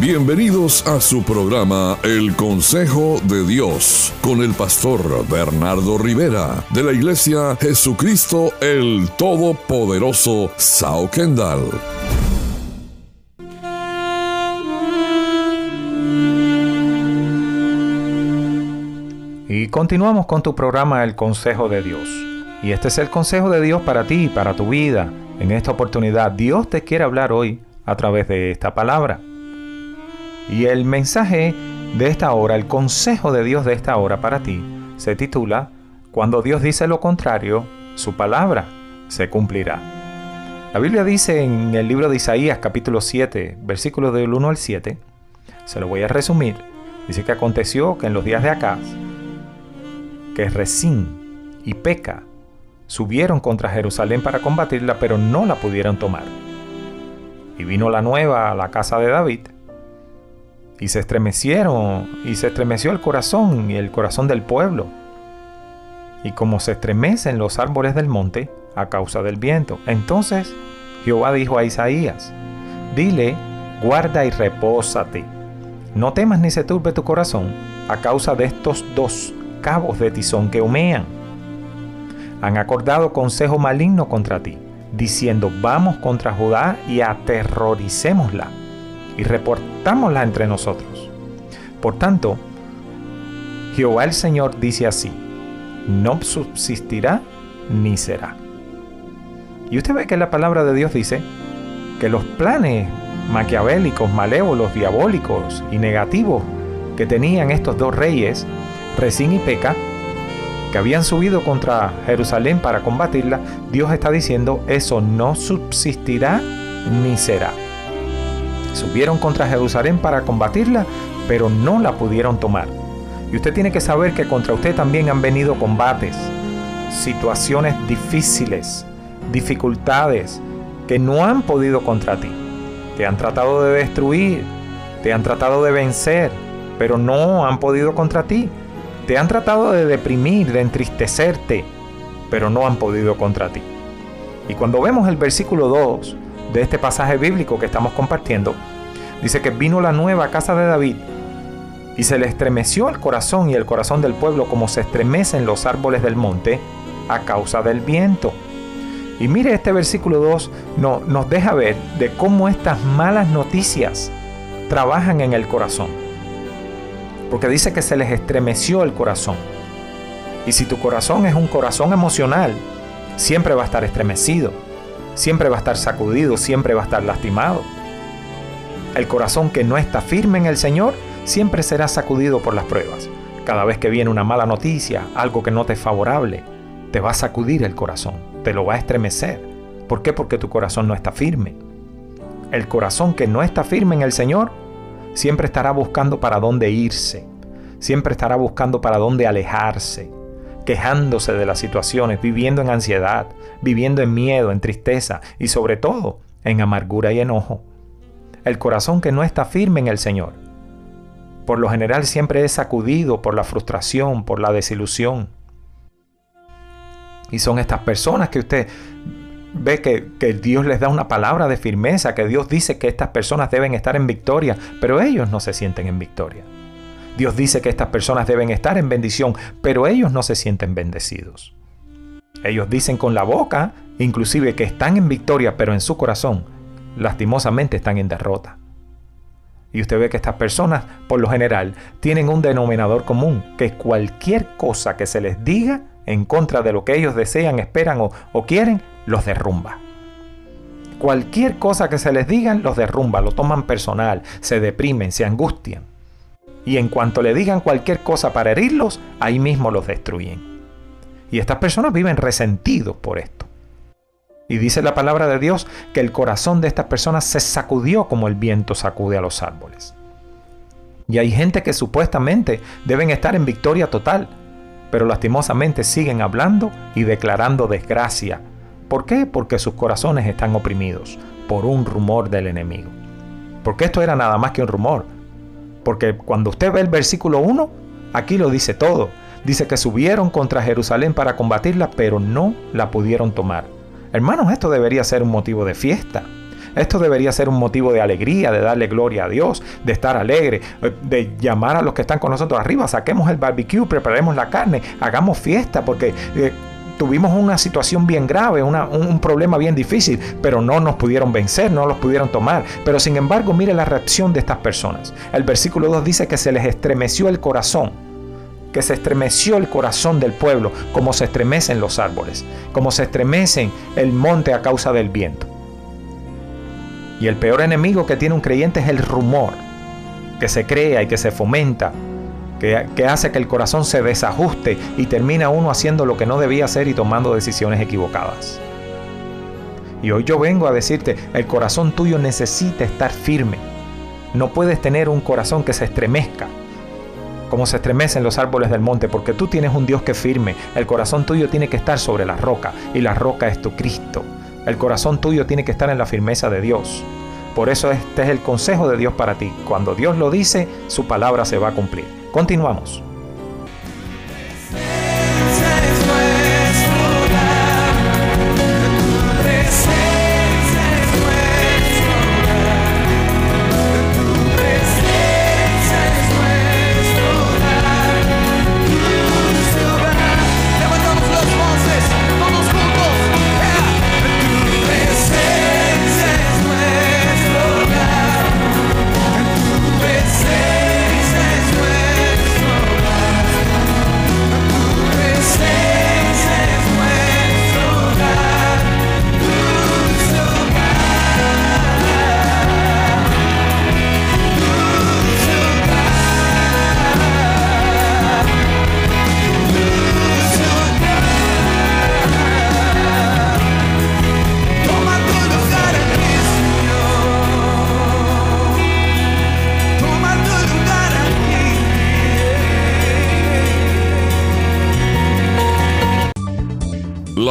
Bienvenidos a su programa El Consejo de Dios con el pastor Bernardo Rivera de la Iglesia Jesucristo el Todopoderoso Sao Kendall. Y continuamos con tu programa El Consejo de Dios. Y este es el consejo de Dios para ti, para tu vida. En esta oportunidad Dios te quiere hablar hoy a través de esta palabra. Y el mensaje de esta hora, el consejo de Dios de esta hora para ti, se titula Cuando Dios dice lo contrario, su palabra se cumplirá. La Biblia dice en el libro de Isaías capítulo 7, versículos del 1 al 7, se lo voy a resumir, dice que aconteció que en los días de Acaz, que Resín y Peca subieron contra Jerusalén para combatirla, pero no la pudieron tomar. Y vino la nueva a la casa de David, y se estremecieron, y se estremeció el corazón y el corazón del pueblo. Y como se estremecen los árboles del monte a causa del viento. Entonces Jehová dijo a Isaías, dile, guarda y repósate. No temas ni se turbe tu corazón a causa de estos dos cabos de tizón que humean. Han acordado consejo maligno contra ti, diciendo, vamos contra Judá y aterroricémosla y entre nosotros. Por tanto, Jehová el Señor dice así, no subsistirá ni será. Y usted ve que la palabra de Dios dice que los planes maquiavélicos, malévolos, diabólicos y negativos que tenían estos dos reyes, Resín y Peca, que habían subido contra Jerusalén para combatirla, Dios está diciendo, eso no subsistirá ni será. Subieron contra Jerusalén para combatirla, pero no la pudieron tomar. Y usted tiene que saber que contra usted también han venido combates, situaciones difíciles, dificultades que no han podido contra ti. Te han tratado de destruir, te han tratado de vencer, pero no han podido contra ti. Te han tratado de deprimir, de entristecerte, pero no han podido contra ti. Y cuando vemos el versículo 2 de este pasaje bíblico que estamos compartiendo, dice que vino la nueva casa de David y se le estremeció el corazón y el corazón del pueblo como se estremecen los árboles del monte a causa del viento. Y mire este versículo 2 no, nos deja ver de cómo estas malas noticias trabajan en el corazón. Porque dice que se les estremeció el corazón. Y si tu corazón es un corazón emocional, siempre va a estar estremecido siempre va a estar sacudido, siempre va a estar lastimado. El corazón que no está firme en el Señor siempre será sacudido por las pruebas. Cada vez que viene una mala noticia, algo que no te es favorable, te va a sacudir el corazón, te lo va a estremecer. ¿Por qué? Porque tu corazón no está firme. El corazón que no está firme en el Señor siempre estará buscando para dónde irse, siempre estará buscando para dónde alejarse, quejándose de las situaciones, viviendo en ansiedad, viviendo en miedo, en tristeza y sobre todo en amargura y enojo. El corazón que no está firme en el Señor, por lo general siempre es sacudido por la frustración, por la desilusión. Y son estas personas que usted ve que, que, Dios les da una palabra de firmeza, que Dios dice que estas personas deben estar en victoria, pero ellos no se sienten en victoria. Dios dice que estas personas deben estar en bendición, pero ellos no se sienten bendecidos. Ellos dicen con la boca, inclusive que están en victoria, pero en su corazón, lastimosamente están en derrota. Y usted ve que estas personas, por lo general, tienen un denominador común, que cualquier cosa que se les diga en contra de lo que ellos desean, esperan o, quieren, los derrumba. Cualquier cosa que se les diga, los derrumba, lo toman personal, se deprimen, se angustian y en cuanto le digan cualquier cosa para herirlos, ahí mismo los destruyen. Y estas personas viven resentidos por esto. Y dice la palabra de Dios que el corazón de estas personas se sacudió como el viento sacude a los árboles. Y hay gente que supuestamente deben estar en victoria total, pero lastimosamente siguen hablando y declarando desgracia. ¿Por qué? Porque sus corazones están oprimidos por un rumor del enemigo. Porque esto era nada más que un rumor. Porque cuando usted ve el versículo 1, aquí lo dice todo. Dice que subieron contra Jerusalén para combatirla, pero no la pudieron tomar. Hermanos, esto debería ser un motivo de fiesta. Esto debería ser un motivo de alegría, de darle gloria a Dios, de estar alegre, eh, de llamar a los que están con nosotros arriba, saquemos el barbecue, preparemos la carne, hagamos fiesta, porque... Eh, tuvimos una situación bien grave, un, problema bien difícil, pero no nos pudieron vencer, no los pudieron tomar. Pero sin embargo, mire la reacción de estas personas. El versículo 2 dice que se les estremeció el corazón que se estremeció el corazón del pueblo, como se estremecen los árboles, como se estremecen el monte a causa del viento. Y el peor enemigo que tiene un creyente es el rumor, que se crea y que se fomenta, que, que, hace que el corazón se desajuste y termina uno haciendo lo que no debía hacer y tomando decisiones equivocadas. Y hoy yo vengo a decirte, el corazón tuyo necesita estar firme. No puedes tener un corazón que se estremezca, como se estremecen los árboles del monte, porque tú tienes un Dios que firme. El corazón tuyo tiene que estar sobre la roca, y la roca es tu Cristo. El corazón tuyo tiene que estar en la firmeza de Dios. Por eso este es el consejo de Dios para ti. Cuando Dios lo dice, su palabra se va a cumplir. Continuamos.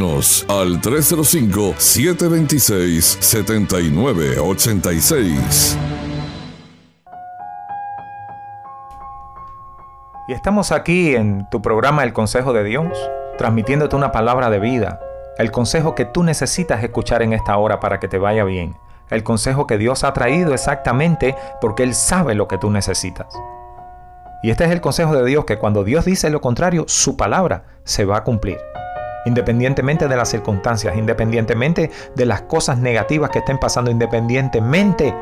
Al 305-726-7986. Y estamos aquí en tu programa El Consejo de Dios, transmitiéndote una palabra de vida, el consejo que tú necesitas escuchar en esta hora para que te vaya bien, el consejo que Dios ha traído exactamente porque Él sabe lo que tú necesitas. Y este es el consejo de Dios que cuando Dios dice lo contrario, su palabra se va a cumplir independientemente de las circunstancias, independientemente de las cosas negativas que estén pasando, independientemente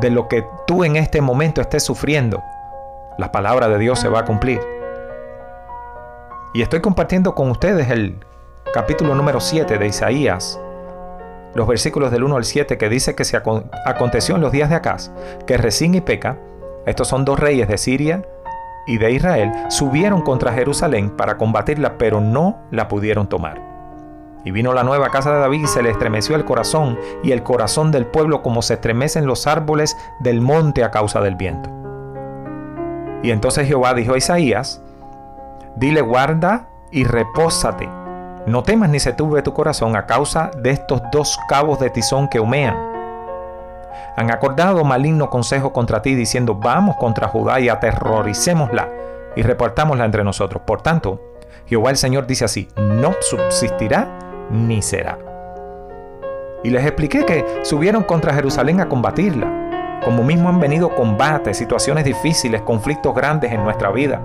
de lo que tú en este momento estés sufriendo, la palabra de Dios se va a cumplir. Y estoy compartiendo con ustedes el capítulo número 7 de Isaías, los versículos del 1 al 7 que dice que se aconteció en los días de Acaz, que Resín y Peca, estos son dos reyes de Siria, y de Israel subieron contra Jerusalén para combatirla, pero no la pudieron tomar. Y vino la nueva casa de David y se le estremeció el corazón y el corazón del pueblo como se estremecen los árboles del monte a causa del viento. Y entonces Jehová dijo a Isaías, dile guarda y repósate, no temas ni se turbe tu corazón a causa de estos dos cabos de tizón que humean han acordado maligno consejo contra ti, diciendo, vamos contra Judá y aterroricémosla y reportámosla entre nosotros. Por tanto, Jehová el Señor dice así, no subsistirá ni será. Y les expliqué que subieron contra Jerusalén a combatirla, como mismo han venido combates, situaciones difíciles, conflictos grandes en nuestra vida.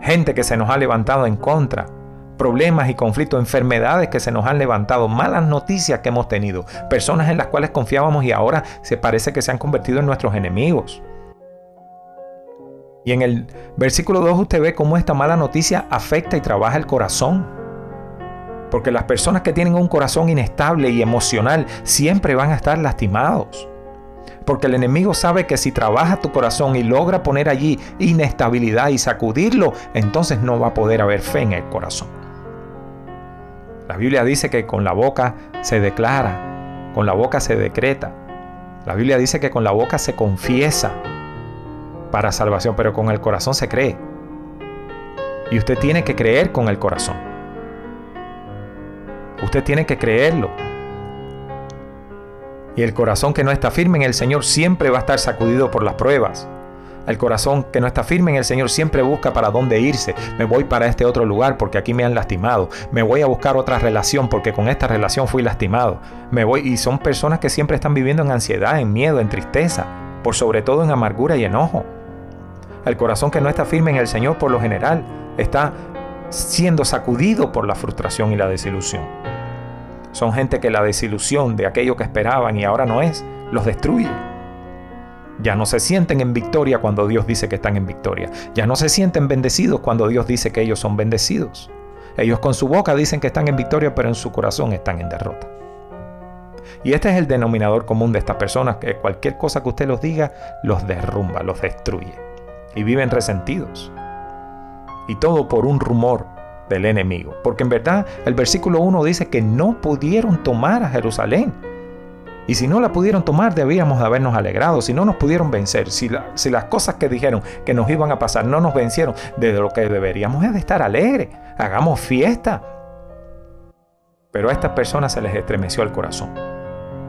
Gente que se nos ha levantado en contra, problemas y conflictos, enfermedades que se nos han levantado, malas noticias que hemos tenido, personas en las cuales confiábamos y ahora se parece que se han convertido en nuestros enemigos. Y en el versículo 2 usted ve cómo esta mala noticia afecta y trabaja el corazón. Porque las personas que tienen un corazón inestable y emocional siempre van a estar lastimados. Porque el enemigo sabe que si trabaja tu corazón y logra poner allí inestabilidad y sacudirlo, entonces no va a poder haber fe en el corazón. La Biblia dice que con la boca se declara, con la boca se decreta. La Biblia dice que con la boca se confiesa para salvación, pero con el corazón se cree. Y usted tiene que creer con el corazón. Usted tiene que creerlo. Y el corazón que no está firme en el Señor siempre va a estar sacudido por las pruebas. El corazón que no está firme en el Señor siempre busca para dónde irse. Me voy para este otro lugar porque aquí me han lastimado. Me voy a buscar otra relación porque con esta relación fui lastimado. Me voy y son personas que siempre están viviendo en ansiedad, en miedo, en tristeza, por sobre todo en amargura y enojo. El corazón que no está firme en el Señor por lo general está siendo sacudido por la frustración y la desilusión. Son gente que la desilusión de aquello que esperaban y ahora no es, los destruye. Ya no se sienten en victoria cuando Dios dice que están en victoria. Ya no se sienten bendecidos cuando Dios dice que ellos son bendecidos. Ellos con su boca dicen que están en victoria, pero en su corazón están en derrota. Y este es el denominador común de estas personas, que cualquier cosa que usted los diga, los derrumba, los destruye. Y viven resentidos. Y todo por un rumor del enemigo. Porque en verdad el versículo 1 dice que no pudieron tomar a Jerusalén y si no la pudieron tomar, debíamos habernos alegrado. Si no nos pudieron vencer, si, si, las cosas que dijeron que nos iban a pasar no nos vencieron, de lo que deberíamos es de estar alegres. Hagamos fiesta. Pero a estas personas se les estremeció el corazón.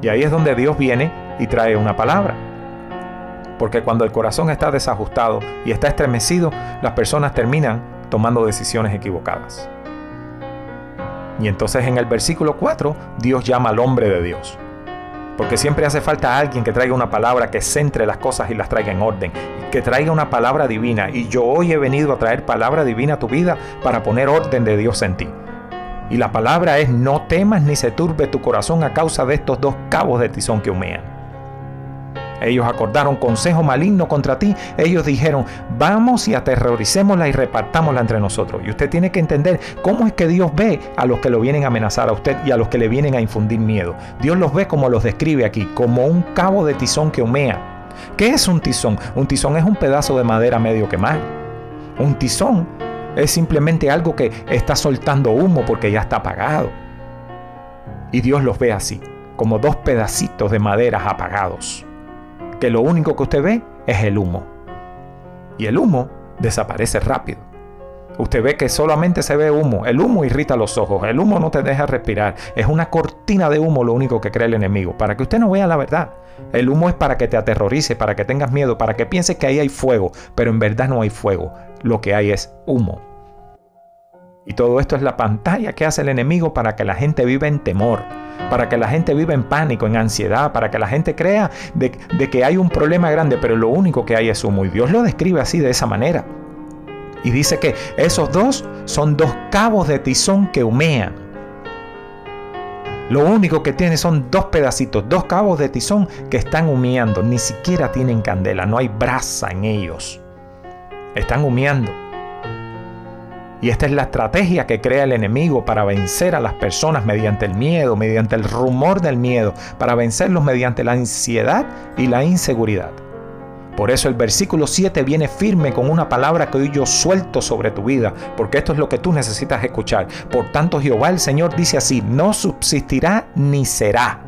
Y ahí es donde Dios viene y trae una palabra. Porque cuando el corazón está desajustado y está estremecido, las personas terminan tomando decisiones equivocadas. Y entonces en el versículo 4, Dios llama al hombre de Dios. Porque siempre hace falta alguien que traiga una palabra que centre las cosas y las traiga en orden. Que traiga una palabra divina. Y yo hoy he venido a traer palabra divina a tu vida para poner orden de Dios en ti. Y la palabra es no temas ni se turbe tu corazón a causa de estos dos cabos de tizón que humean. Ellos acordaron consejo maligno contra ti. Ellos dijeron, vamos y aterroricémosla y repartámosla entre nosotros. Y usted tiene que entender cómo es que Dios ve a los que lo vienen a amenazar a usted y a los que le vienen a infundir miedo. Dios los ve como los describe aquí, como un cabo de tizón que humea. ¿Qué es un tizón? Un tizón es un pedazo de madera medio quemado. Un tizón es simplemente algo que está soltando humo porque ya está apagado. Y Dios los ve así, como dos pedacitos de madera apagados que lo único que usted ve es el humo. Y el humo desaparece rápido. Usted ve que solamente se ve humo. El humo irrita los ojos. El humo no te deja respirar. Es una cortina de humo lo único que crea el enemigo. Para que usted no vea la verdad. El humo es para que te aterrorice, para que tengas miedo, para que pienses que ahí hay fuego. Pero en verdad no hay fuego. Lo que hay es humo. Y todo esto es la pantalla que hace el enemigo para que la gente viva en temor para que la gente viva en pánico, en ansiedad, para que la gente crea de, que hay un problema grande, pero lo único que hay es humo. Y Dios lo describe así, de esa manera. Y dice que esos dos son dos cabos de tizón que humean. Lo único que tiene son dos pedacitos, dos cabos de tizón que están humeando. Ni siquiera tienen candela, no hay brasa en ellos. Están humeando. Y esta es la estrategia que crea el enemigo para vencer a las personas mediante el miedo, mediante el rumor del miedo, para vencerlos mediante la ansiedad y la inseguridad. Por eso el versículo 7 viene firme con una palabra que hoy yo suelto sobre tu vida, porque esto es lo que tú necesitas escuchar. Por tanto Jehová el Señor dice así, no subsistirá ni será.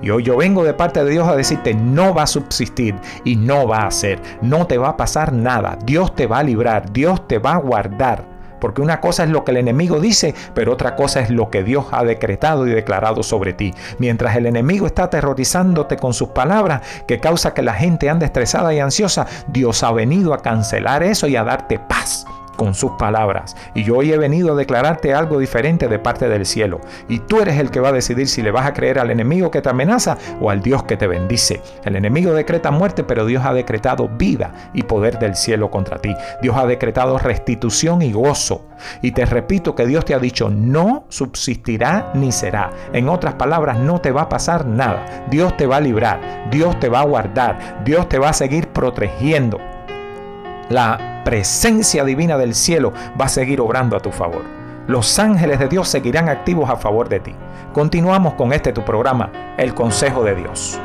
Y hoy yo vengo de parte de Dios a decirte, no va a subsistir y no va a ser, no te va a pasar nada, Dios te va a librar, Dios te va a guardar. Porque una cosa es lo que el enemigo dice, pero otra cosa es lo que Dios ha decretado y declarado sobre ti. Mientras el enemigo está aterrorizándote con sus palabras, que causa que la gente ande estresada y ansiosa, Dios ha venido a cancelar eso y a darte paz con sus palabras. Y yo hoy he venido a declararte algo diferente de parte del cielo. Y tú eres el que va a decidir si le vas a creer al enemigo que te amenaza o al Dios que te bendice. El enemigo decreta muerte, pero Dios ha decretado vida y poder del cielo contra ti. Dios ha decretado restitución y gozo. Y te repito que Dios te ha dicho, no subsistirá ni será. En otras palabras, no te va a pasar nada. Dios te va a librar, Dios te va a guardar, Dios te va a seguir protegiendo. La presencia divina del cielo va a seguir obrando a tu favor. Los ángeles de Dios seguirán activos a favor de ti. Continuamos con este tu programa, El Consejo de Dios.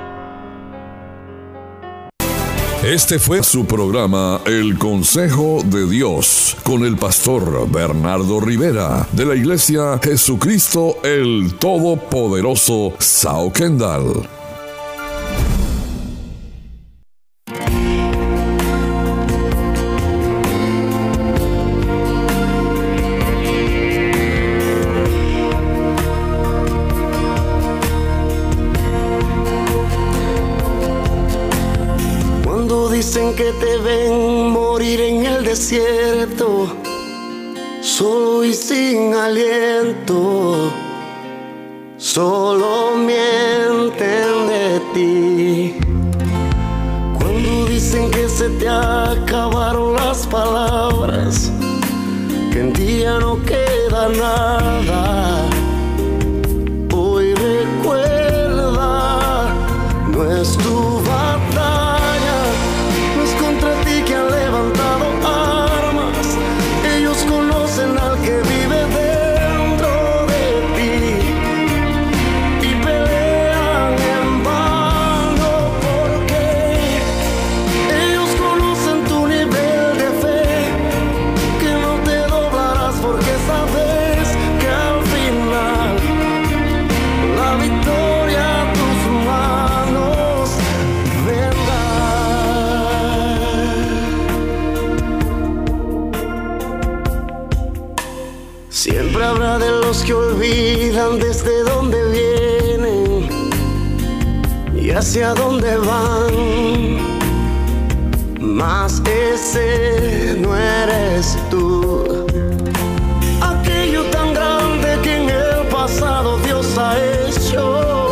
Este fue su programa El Consejo de Dios con el pastor Bernardo Rivera de la iglesia Jesucristo el Todopoderoso Sao Kendall. Que te ven morir en el desierto, solo y sin aliento, solo mienten de ti. Siempre habrá de los que olvidan desde dónde vienen y hacia dónde van. Mas ese no eres tú. Aquello tan grande que en el pasado Dios ha hecho